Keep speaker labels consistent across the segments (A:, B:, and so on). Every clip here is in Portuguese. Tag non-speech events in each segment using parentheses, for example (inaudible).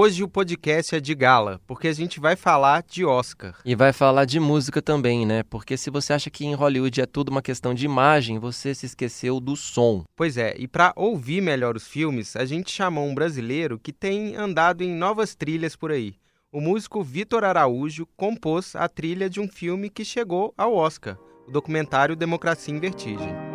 A: Hoje o podcast é de gala, porque a gente vai falar de Oscar.
B: E vai falar de música também, né? Porque se você acha que em Hollywood é tudo uma questão de imagem, você se esqueceu do som.
A: Pois é, e para ouvir melhor os filmes, a gente chamou um brasileiro que tem andado em novas trilhas por aí. O músico Vitor Araújo compôs a trilha de um filme que chegou ao Oscar, o documentário Democracia em Vertigem.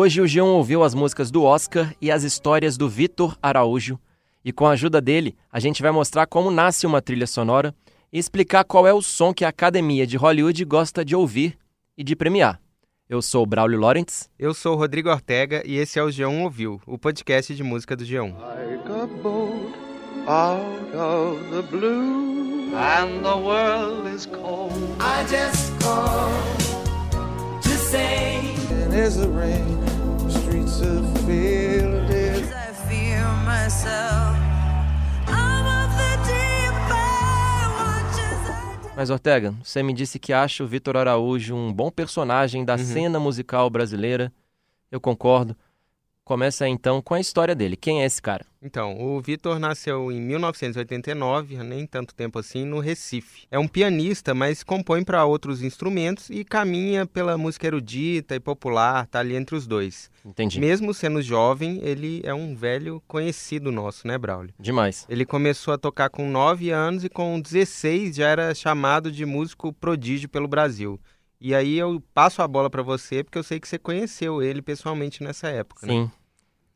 B: Hoje o João ouviu as músicas do Oscar e as histórias do Vitor Araújo, e com a ajuda dele, a gente vai mostrar como nasce uma trilha sonora e explicar qual é o som que a Academia de Hollywood gosta de ouvir e de premiar. Eu sou o Braulio Lawrence.
A: Eu sou o Rodrigo Ortega e esse é o G1 Ouviu, o podcast de música do G1.
C: Like a boat out of the blue, and the world is cold.
D: I just say
C: Streets are filled
D: I myself.
B: Mas Ortega, você me disse que acha o Vitor Araújo um bom personagem da cena musical brasileira. Eu concordo. Começa então com a história dele. Quem é esse cara?
A: Então, o Vitor nasceu em 1989, nem tanto tempo assim, no Recife. É um pianista, mas compõe para outros instrumentos e caminha pela música erudita e popular, tá ali entre os dois.
B: Entendi.
A: Mesmo sendo jovem, ele é um velho conhecido nosso, né, Braulio?
B: Demais.
A: Ele começou a tocar com 9 anos e com 16 já era chamado de músico prodígio pelo Brasil. E aí eu passo a bola para você, porque eu sei que você conheceu ele pessoalmente nessa época, né?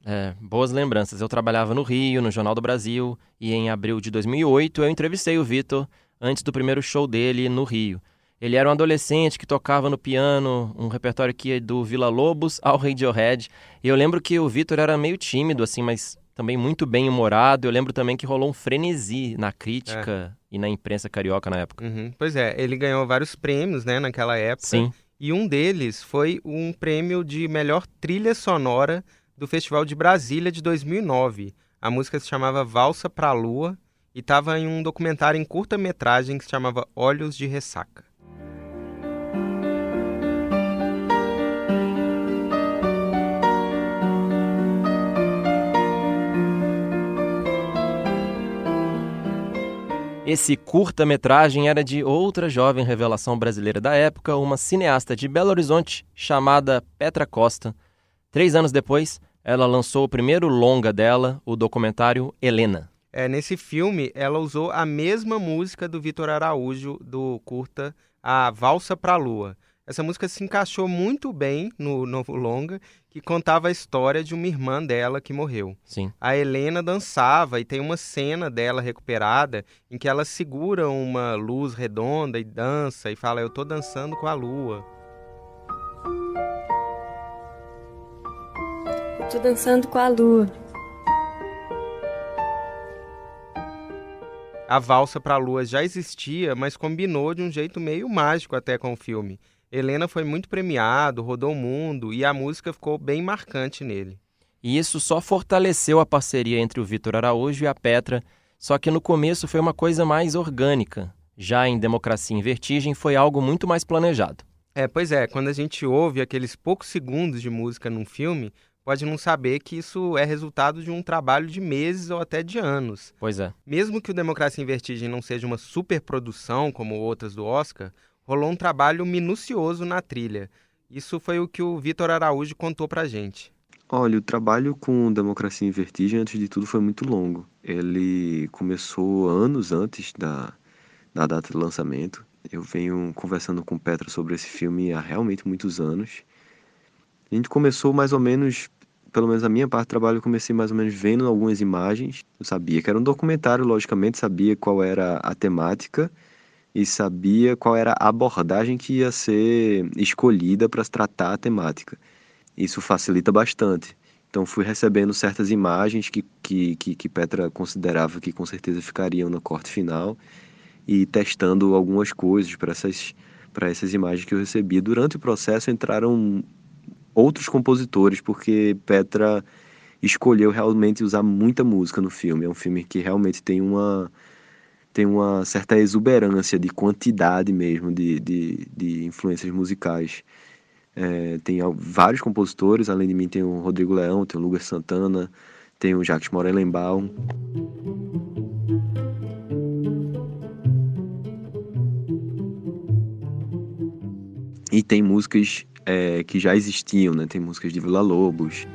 B: É, boas lembranças. Eu trabalhava no Rio, no Jornal do Brasil, e em abril de 2008 eu entrevistei o Vitor antes do primeiro show dele no Rio. Ele era um adolescente que tocava no piano, um repertório que ia do Vila Lobos ao Radiohead. E eu lembro que o Vitor era meio tímido, assim, mas também muito bem humorado. Eu lembro também que rolou um frenesi na crítica e na imprensa carioca na época.
A: Uhum. Pois é, ele ganhou vários prêmios, né, naquela época.
B: Sim.
A: E um deles foi um prêmio de melhor trilha sonora do Festival de Brasília de 2009. A música se chamava Valsa pra Lua e estava em um documentário em curta-metragem que se chamava Olhos de Ressaca.
B: Esse curta-metragem era de outra jovem revelação brasileira da época, uma cineasta de Belo Horizonte chamada Petra Costa. Três anos depois, ela lançou o primeiro longa dela, o documentário Helena.
A: É, nesse filme, ela usou a mesma música do Vitor Araújo, do curta A Valsa pra Lua. Essa música se encaixou muito bem no novo longa, que contava a história de uma irmã dela que morreu.
B: Sim.
A: A Helena dançava e tem uma cena dela recuperada em que ela segura uma luz redonda e dança e fala: Eu tô dançando com a lua.
E: Tô dançando com a lua.
A: A valsa pra lua já existia, mas combinou de um jeito meio mágico até com o filme. Helena foi muito premiado, rodou o mundo e a música ficou bem marcante nele.
B: E isso só fortaleceu a parceria entre o Vitor Araújo e a Petra, só que no começo foi uma coisa mais orgânica. Já em Democracia em Vertigem foi algo muito mais planejado.
A: É, pois é, quando a gente ouve aqueles poucos segundos de música num filme, pode não saber que isso é resultado de um trabalho de meses ou até de anos.
B: Pois é.
A: Mesmo que o Democracia em Vertigem não seja uma superprodução como outras do Oscar, rolou um trabalho minucioso na trilha. Isso foi o que o Vitor Araújo contou pra gente.
F: Olha, o trabalho com Democracia em Vertigem, antes de tudo, foi muito longo. Ele começou anos antes da, da data de lançamento. Eu venho conversando com Petra sobre esse filme há realmente muitos anos. A gente começou mais ou menos, pelo menos a minha parte do trabalho, eu comecei mais ou menos vendo algumas imagens. Eu sabia que era um documentário, logicamente, sabia qual era a temática e sabia qual era a abordagem que ia ser escolhida para tratar a temática. Isso facilita bastante. Então fui recebendo certas imagens que, que, que, que Petra considerava que com certeza ficariam no corte final e testando algumas coisas para essas, essas imagens que eu recebi. Durante o processo entraram outros compositores, porque Petra escolheu realmente usar muita música no filme. É um filme que realmente tem uma, tem uma certa exuberância de quantidade mesmo de, de, de influências musicais. É, tem vários compositores, além de mim tem o Rodrigo Leão, tem o Lucas Santana, tem o Jacques Morelenbaum. E tem músicas é, que já existiam, né? Tem músicas de Vila Lobos.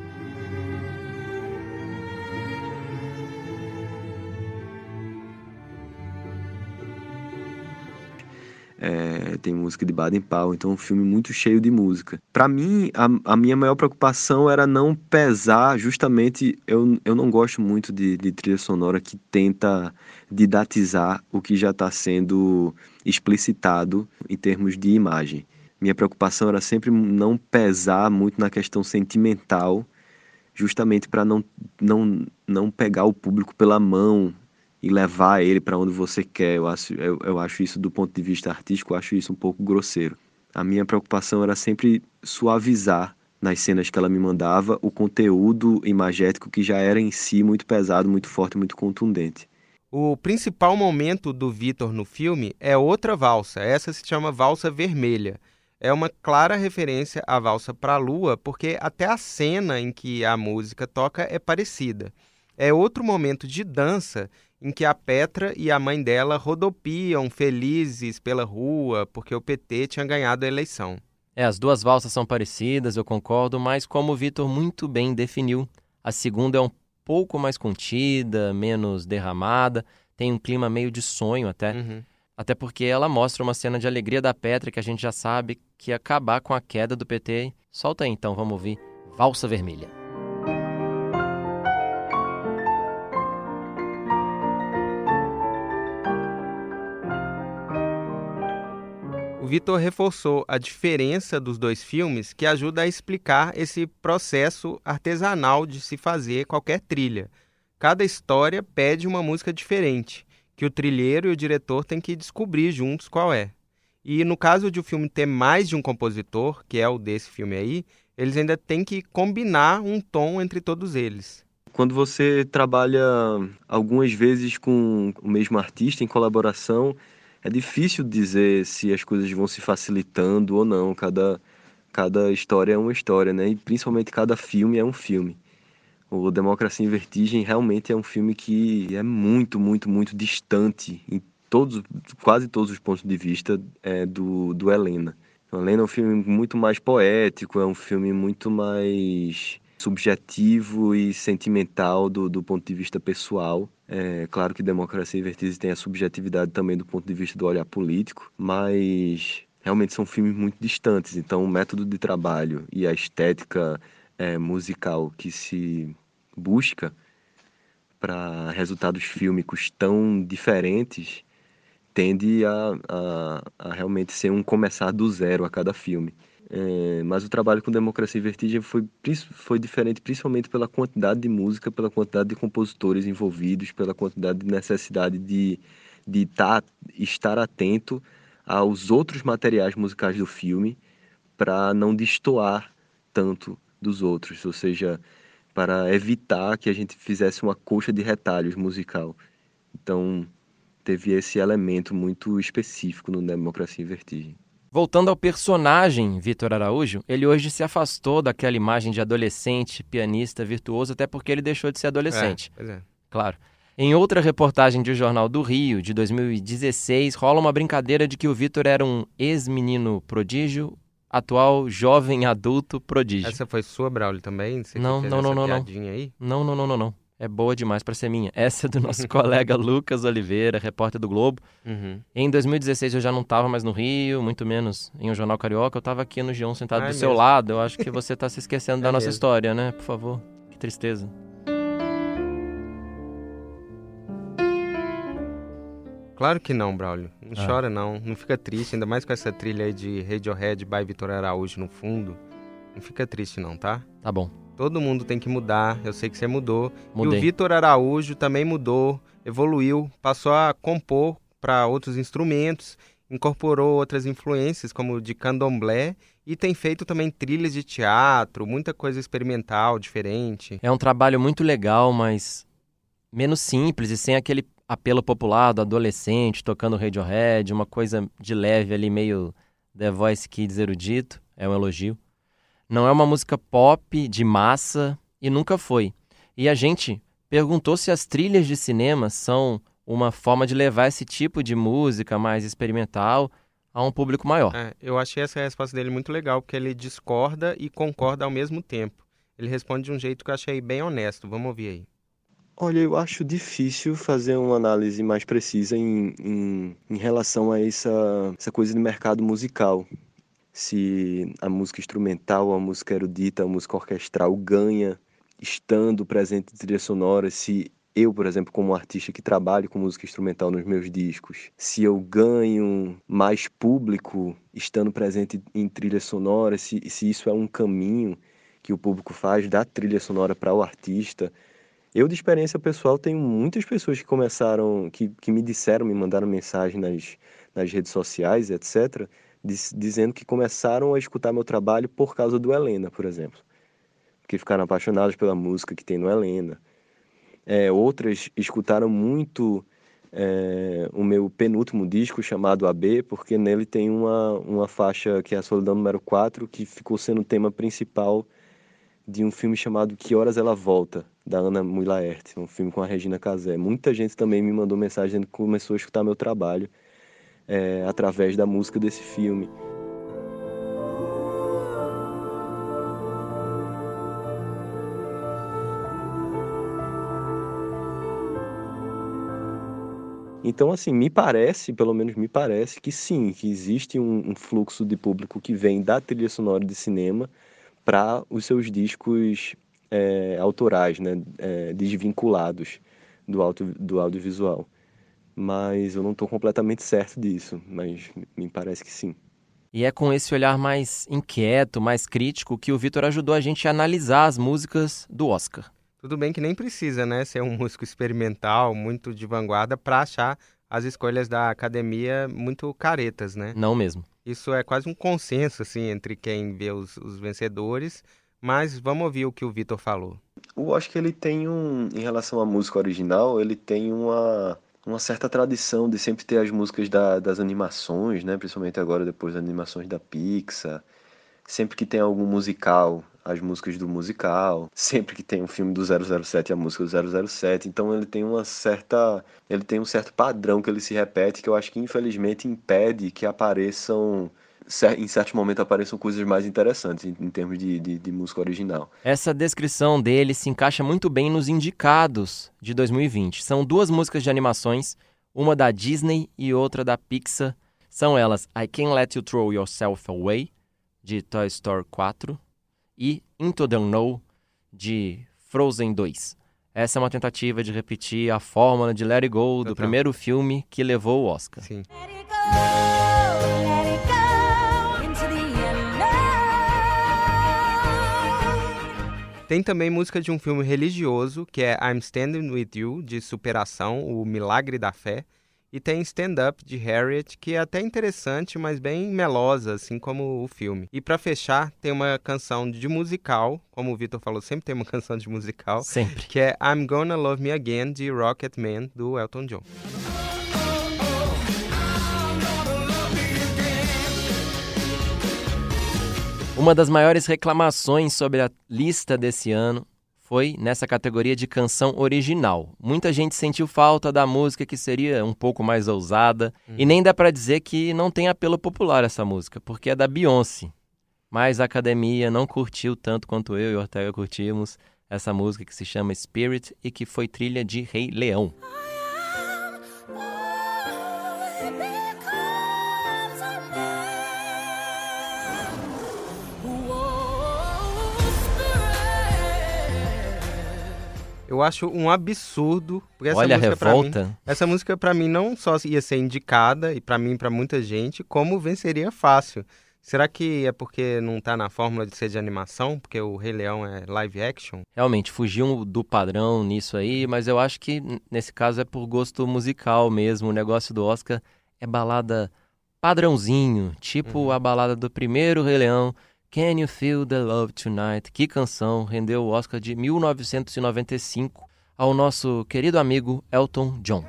F: É, tem música de Baden Powell, então é um filme muito cheio de música. Para mim, a, a, minha maior preocupação era não pesar, justamente, eu, eu não gosto muito de, de trilha sonora que tenta didatizar o que já está sendo explicitado em termos de imagem. Minha preocupação era sempre não pesar muito na questão sentimental, justamente para não, não, não pegar o público pela mão e levar ele para onde você quer. Eu acho, eu, eu acho isso, do ponto de vista artístico, eu acho isso um pouco grosseiro. A minha preocupação era sempre suavizar nas cenas que ela me mandava o conteúdo imagético que já era em si muito pesado, muito forte, muito contundente.
A: O principal momento do Vitor no filme é outra valsa. Essa se chama Valsa Vermelha. É uma clara referência à Valsa para a Lua, porque até a cena em que a música toca é parecida. É outro momento de dança em que a Petra e a mãe dela rodopiam felizes pela rua porque o PT tinha ganhado a eleição.
B: É, as duas valsas são parecidas, eu concordo, mas como o Vitor muito bem definiu, a segunda é um pouco mais contida, menos derramada, tem um clima meio de sonho até.
A: Uhum.
B: Até porque ela mostra uma cena de alegria da Petra que a gente já sabe que ia acabar com a queda do PT. Solta aí então, vamos ouvir Valsa Vermelha.
A: O Vitor reforçou a diferença dos dois filmes que ajuda a explicar esse processo artesanal de se fazer qualquer trilha. Cada história pede uma música diferente, que o trilheiro e o diretor têm que descobrir juntos qual é. E no caso de o filme ter mais de um compositor, que é o desse filme aí, eles ainda têm que combinar um tom entre todos eles.
F: Quando você trabalha algumas vezes com o mesmo artista em colaboração, é difícil dizer se as coisas vão se facilitando ou não. Cada, cada história é uma história, né? E principalmente cada filme é um filme. O Democracia em Vertigem realmente é um filme que é muito, muito, muito distante em todos, quase todos os pontos de vista é, do, do Helena. Então, Helena é um filme muito mais poético, é um filme muito mais subjetivo e sentimental do, do ponto de vista pessoal. É claro que Democracia em Vertigem tem a subjetividade também do ponto de vista do olhar político, mas realmente são filmes muito distantes. Então, o método de trabalho e a estética é, musical que se busca para resultados fílmicos tão diferentes tende a, a, a, realmente ser um começar do zero a cada filme. É, mas o trabalho com Democracia e Vertigem foi, foi diferente principalmente pela quantidade de música, pela quantidade de compositores envolvidos, pela quantidade de necessidade de, de tá, estar atento aos outros materiais musicais do filme para não destoar tanto dos outros, ou seja, para evitar que a gente fizesse uma coxa de retalhos musical. Então, teve esse elemento muito específico no Democracia em Vertigem.
B: Voltando ao personagem Vitor Araújo, ele hoje se afastou daquela imagem de adolescente, pianista, virtuoso, até porque ele deixou de ser adolescente.
A: É, é.
B: Claro. Em outra reportagem de O Jornal do Rio, de 2016, rola uma brincadeira de que o Vitor era um ex-menino prodígio, atual jovem adulto prodígio.
A: Essa foi sua, Braulio, também? Você
B: não, não, não, não, não.
A: Aí?
B: Não, não, não, não, não. É boa demais para ser minha. Essa é do nosso (laughs) colega Lucas Oliveira, repórter do Globo.
A: Uhum.
B: Em 2016 eu já não estava mais no Rio, muito menos em um jornal carioca. Eu estava aqui no G1 sentado do seu
A: mesmo?
B: lado. Eu acho que você está se esquecendo (laughs) da
A: É
B: nossa
A: mesmo.
B: história, né? Por favor. Que tristeza.
A: Claro que não, Braulio. Não
B: Ah.
A: chora, não. Não fica triste, ainda mais com essa trilha aí de Radiohead by Vitor Araújo no fundo. Não fica triste não, tá?
B: Tá bom.
A: Todo mundo tem que mudar, eu sei que você mudou. E
B: Mudei.
A: o Vitor Araújo também mudou, evoluiu, passou a compor para outros instrumentos, incorporou outras influências, como de candomblé, e tem feito também trilhas de teatro, muita coisa experimental, diferente.
B: É um trabalho muito legal, mas menos simples e sem aquele apelo popular do adolescente tocando Radiohead, uma coisa de leve ali, meio The Voice Kids erudito. É um elogio. Não é uma música pop de massa e nunca foi. E a gente perguntou se as trilhas de cinema são uma forma de levar esse tipo de música mais experimental a um público maior.
A: É, eu achei essa resposta dele muito legal, porque ele discorda e concorda ao mesmo tempo. Ele responde de um jeito que eu achei bem honesto. Vamos ouvir aí.
F: Olha, eu acho difícil fazer uma análise mais precisa em, em, em relação a essa, essa coisa de mercado musical. Se a música instrumental, a música erudita, a música orquestral ganha estando presente em trilha sonora, se eu, por exemplo, como artista que trabalho com música instrumental nos meus discos, se eu ganho mais público estando presente em trilha sonora, se, se isso é um caminho que o público faz da trilha sonora para o artista, eu, de experiência pessoal, tenho muitas pessoas que começaram, que, que me disseram, me mandaram mensagem nas, nas redes sociais, etc., diz- dizendo que começaram a escutar meu trabalho por causa do Helena, por exemplo. Porque ficaram apaixonados pela música que tem no Helena. É, outras escutaram muito é, o meu penúltimo disco, chamado AB, porque nele tem uma, uma faixa que é a Solidão número 4, que ficou sendo o tema principal de um filme chamado Que Horas Ela Volta, da Ana Mui Laerte, um filme com a Regina Casé. Muita gente também me mandou mensagem dizendo que começou a escutar meu trabalho é, através da música desse filme. Então, assim, me parece, pelo menos me parece, que sim, que existe um, um fluxo de público que vem da trilha sonora de cinema para os seus discos é, autorais, né, é, desvinculados do, auto, do audiovisual. Mas eu não estou completamente certo disso, mas me parece que sim.
B: E é com esse olhar mais inquieto, mais crítico, que o Vitor ajudou a gente a analisar as músicas do Oscar.
A: Tudo bem que nem precisa, né, ser um (laughs) músico experimental, muito de vanguarda, para achar as escolhas da academia muito caretas, né?
B: Não mesmo.
A: Isso é quase um consenso, assim, entre quem vê os, os vencedores. Mas vamos ouvir o que o Vitor falou.
F: Eu acho que ele tem um, em relação à música original, ele tem uma, uma certa tradição de sempre ter as músicas da- das animações, né? Principalmente agora depois das animações da Pixar. Sempre que tem algum musical, as músicas do musical. Sempre que tem um filme do 007, a música do 007. Então ele tem uma certa, ele tem um certo padrão que ele se repete que eu acho que infelizmente impede que apareçam em certos momentos apareçam coisas mais interessantes em, em termos de, de, de música original.
B: Essa descrição dele se encaixa muito bem nos indicados de 2020. São duas músicas de animações, uma da Disney e outra da Pixar. São elas I Can't Let You Throw Yourself Away, de Toy Story 4, e Into the Unknown, de Frozen 2. Essa é uma tentativa de repetir a fórmula de Let It Go do
A: Total.
B: primeiro filme que levou o Oscar.
A: Sim.
D: Let it go, let it go into the unknown.
A: Tem também música de um filme religioso, que é I'm Standing With You, de superação, o Milagre da Fé. E tem Stand Up, de Harriet, que é até interessante, mas bem melosa, assim como o filme. E pra fechar, tem uma canção de musical, como o Vitor falou, sempre tem uma (laughs) canção de musical,
B: Sempre.
A: que é I'm Gonna Love Me Again, de Rocket Man, do Elton John.
B: Uma das maiores reclamações sobre a lista desse ano foi nessa categoria de canção original. Muita gente sentiu falta da música que seria um pouco mais ousada, e nem dá pra dizer que não tem apelo popular essa música, porque é da Beyoncé. Mas a academia não curtiu tanto quanto eu e o Ortega curtimos essa música que se chama Spirit e que foi trilha de Rei Leão.
A: Eu acho um absurdo, essa
B: Olha a
A: pra mim,
B: revolta.
A: essa música pra mim não só ia ser indicada e pra mim pra muita gente, como venceria fácil. Será que é porque não tá na fórmula de ser de animação? Porque o Rei Leão é live action?
B: Realmente, fugiu do padrão nisso aí, mas eu acho que nesse caso é por gosto musical mesmo. O negócio do Oscar é balada padrãozinho, tipo a balada do primeiro Rei Leão, Can You Feel the Love Tonight? Que canção rendeu o Oscar de 1995 ao nosso querido amigo Elton John.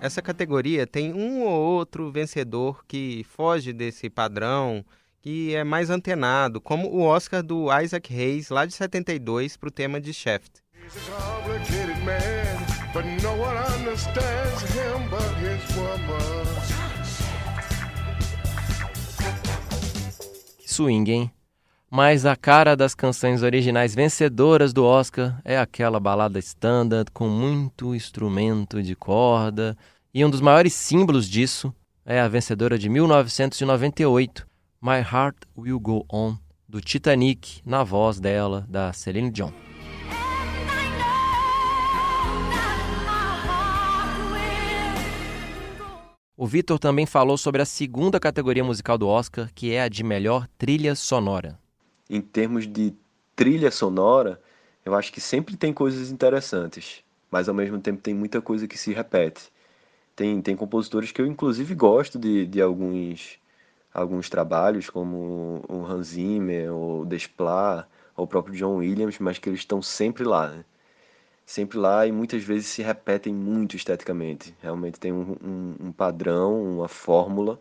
A: Essa categoria tem um ou outro vencedor que foge desse padrão, que é mais antenado, como o Oscar do Isaac Hayes, lá de 72, para o tema de Shaft.
B: Swing, hein? Mas a cara das canções originais vencedoras do Oscar é aquela balada standard com muito instrumento de corda, e um dos maiores símbolos disso é a vencedora de 1998, My Heart Will Go On, do Titanic, na voz dela, da Celine Dion. O Vitor também falou sobre a segunda categoria musical do Oscar, que é a de melhor trilha sonora.
F: Em termos de trilha sonora, eu acho que sempre tem coisas interessantes, mas ao mesmo tempo tem muita coisa que se repete. Tem, tem compositores que eu inclusive gosto de, de alguns, alguns trabalhos, como o Hans Zimmer, o Desplat, ou o próprio John Williams, mas que eles estão sempre lá, né? Sempre lá e muitas vezes se repetem muito esteticamente. Realmente tem um, um, um padrão, uma fórmula,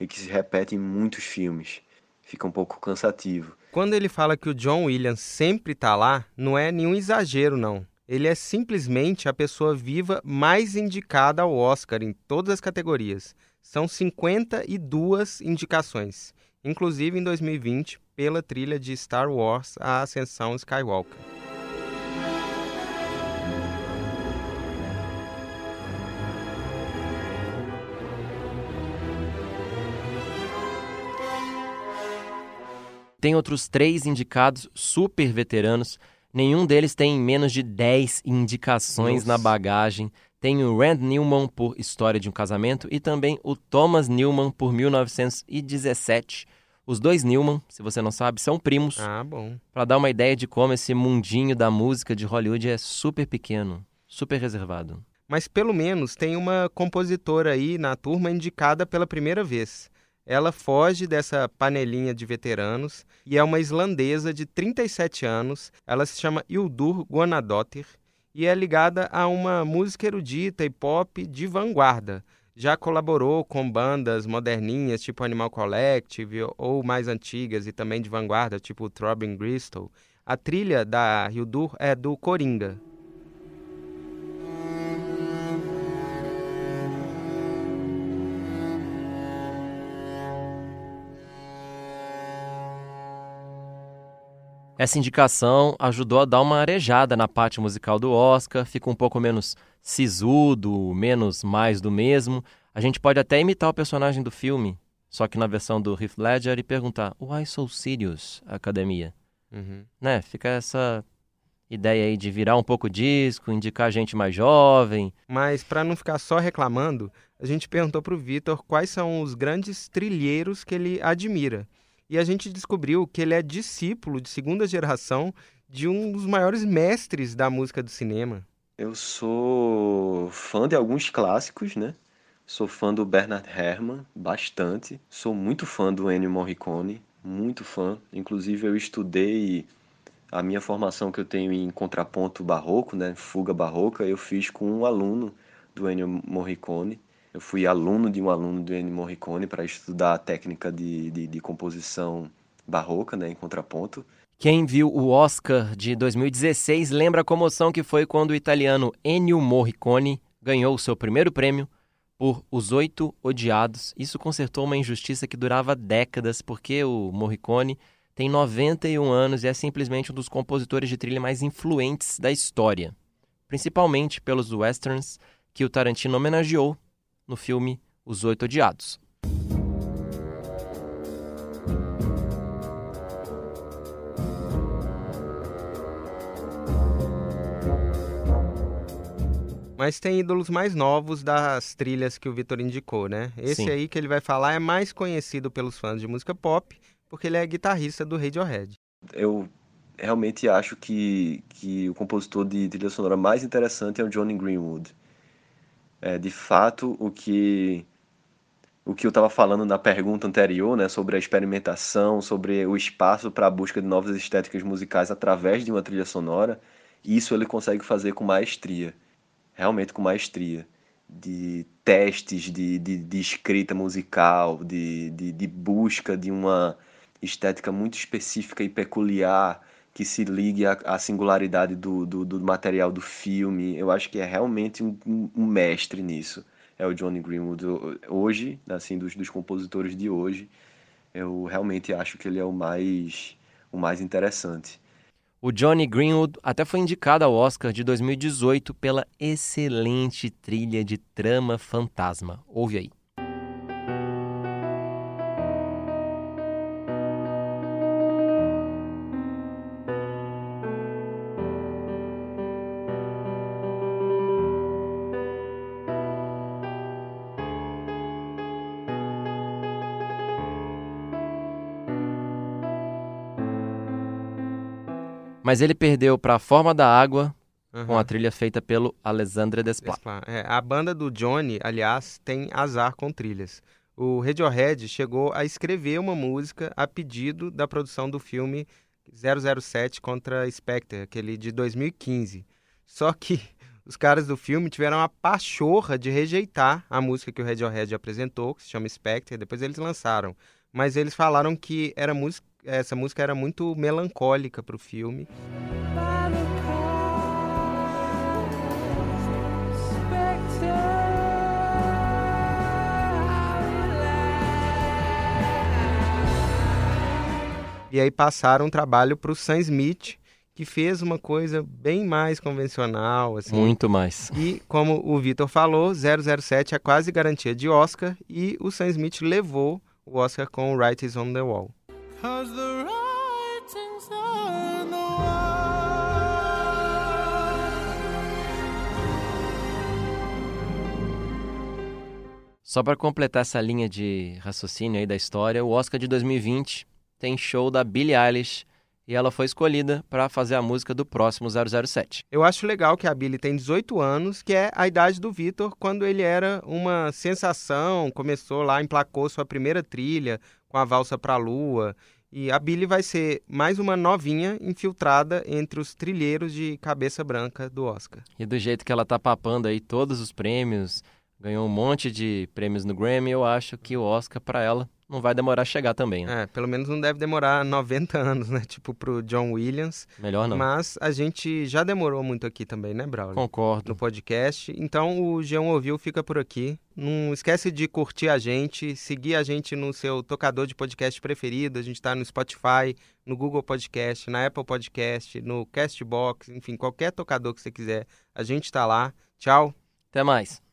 F: e que se repete em muitos filmes. Fica um pouco cansativo.
A: Quando ele fala que o John Williams sempre tá lá, não é nenhum exagero, não. Ele é simplesmente a pessoa viva mais indicada ao Oscar em todas as categorias. São 52 indicações, inclusive em 2020, pela trilha de Star Wars A Ascensão Skywalker.
B: Tem outros três indicados super veteranos. Nenhum deles tem menos de 10 indicações
A: Nossa.
B: na bagagem. Tem o Rand Newman por História de um Casamento e também o Thomas Newman por 1917. Os dois Newman, se você não sabe, são primos.
A: Ah, bom.
B: Pra dar uma ideia de como esse mundinho da música de Hollywood é super pequeno, super reservado.
A: Mas pelo menos tem uma compositora aí na turma indicada pela primeira vez. Ela foge dessa panelinha de veteranos e é uma islandesa de 37 anos. Ela se chama Hildur Guðnadóttir e é ligada a uma música erudita e pop de vanguarda. Já colaborou com bandas moderninhas tipo Animal Collective ou mais antigas e também de vanguarda tipo Throbbing Gristle. A trilha da Hildur é do Coringa.
B: Essa indicação ajudou a dar uma arejada na parte musical do Oscar, fica um pouco menos sisudo, menos mais do mesmo. A gente pode até imitar o personagem do filme, só que na versão do Heath Ledger e perguntar Why so serious, academia?
A: Uhum.
B: Né? Fica essa ideia aí de virar um pouco disco, indicar gente mais jovem.
A: Mas para não ficar só reclamando, a gente perguntou para o Vitor quais são os grandes trilheiros que ele admira. E a gente descobriu que ele é discípulo de segunda geração de um dos maiores mestres da música do cinema.
F: Eu sou fã de alguns clássicos, né? Sou fã do Bernard Herrmann, bastante. Sou muito fã do Ennio Morricone, muito fã. Inclusive eu estudei a minha formação que eu tenho em contraponto barroco, né? Fuga barroca, eu fiz com um aluno do Ennio Morricone. Eu fui aluno de um aluno do Ennio Morricone para estudar a técnica de, de, de composição barroca, né? Em contraponto.
B: Quem viu o Oscar de 2016 lembra a comoção que foi quando o italiano Ennio Morricone ganhou o seu primeiro prêmio por Os Oito Odiados. Isso consertou uma injustiça que durava décadas, porque o Morricone tem 91 anos e é simplesmente um dos compositores de trilha mais influentes da história, principalmente pelos westerns que o Tarantino homenageou no filme Os Oito Odiados.
A: Mas tem ídolos mais novos das trilhas que o Vitor indicou, né? Esse
B: Sim.
A: aí que ele vai falar é mais conhecido pelos fãs de música pop, porque ele é guitarrista do Radiohead.
F: Eu realmente acho que, que o compositor de trilha sonora mais interessante é o Johnny Greenwood. É, de fato, o que o que eu estava falando na pergunta anterior, né, sobre a experimentação, sobre o espaço para a busca de novas estéticas musicais através de uma trilha sonora, isso ele consegue fazer com maestria, realmente com maestria, de testes de, de, de escrita musical, de, de, de busca de uma estética muito específica e peculiar que se ligue à, à singularidade do, do, do material do filme. Eu acho que é realmente um, um- mestre nisso. É o Johnny Greenwood. Hoje, assim, dos, dos compositores de hoje, eu realmente acho que ele é o mais, o mais interessante.
B: O Johnny Greenwood até foi indicado ao Oscar de 2018 pela excelente trilha de Trama Fantasma. Ouve aí. Mas ele perdeu para A Forma da Água com
A: Aham.
B: a trilha feita pelo Alexandre Desplat.
A: Desplat. É, a banda do Johnny, aliás, tem azar com trilhas. O Radiohead chegou a escrever uma música a pedido da produção do filme 007 contra Spectre, aquele de 2015. Só que os caras do filme tiveram a pachorra de rejeitar a música que o Radiohead apresentou, que se chama Spectre, depois eles lançaram. Mas eles falaram que era música, essa música era muito melancólica para o filme. E aí passaram um trabalho para o Sam Smith, que fez uma coisa bem mais convencional, assim.
B: Muito mais.
A: E como o Vitor falou, 007 é quase garantia de Oscar e o Sam Smith levou o Oscar com Is on the Wall.
D: Cause the writing's on the.
B: Só para completar essa linha de raciocínio aí da história, o Oscar de 2020 tem show da Billie Eilish e ela foi escolhida para fazer a música do próximo 007.
A: Eu acho legal que a Billie tem 18 anos, que é a idade do Vitor quando ele era uma sensação, começou lá, emplacou sua primeira trilha com a valsa pra lua. E a Billie vai ser mais uma novinha infiltrada entre os trilheiros de cabeça branca do Oscar.
B: E do jeito que ela tá papando aí todos os prêmios, ganhou um monte de prêmios no Grammy, eu acho que o Oscar para ela não vai demorar a chegar também, né?
A: É, pelo menos não deve demorar 90 (laughs) anos, né? Tipo pro John Williams.
B: Melhor não.
A: Mas a gente já demorou muito aqui também, né, Braulio?
B: Concordo.
A: No podcast. Então o Geão Ouviu fica por aqui. Não esquece de curtir a gente, seguir a gente no seu tocador de podcast preferido. A gente tá no Spotify, no Google Podcast, na Apple Podcast, no Castbox, enfim, qualquer tocador que você quiser. A gente tá lá. Tchau.
B: Até mais.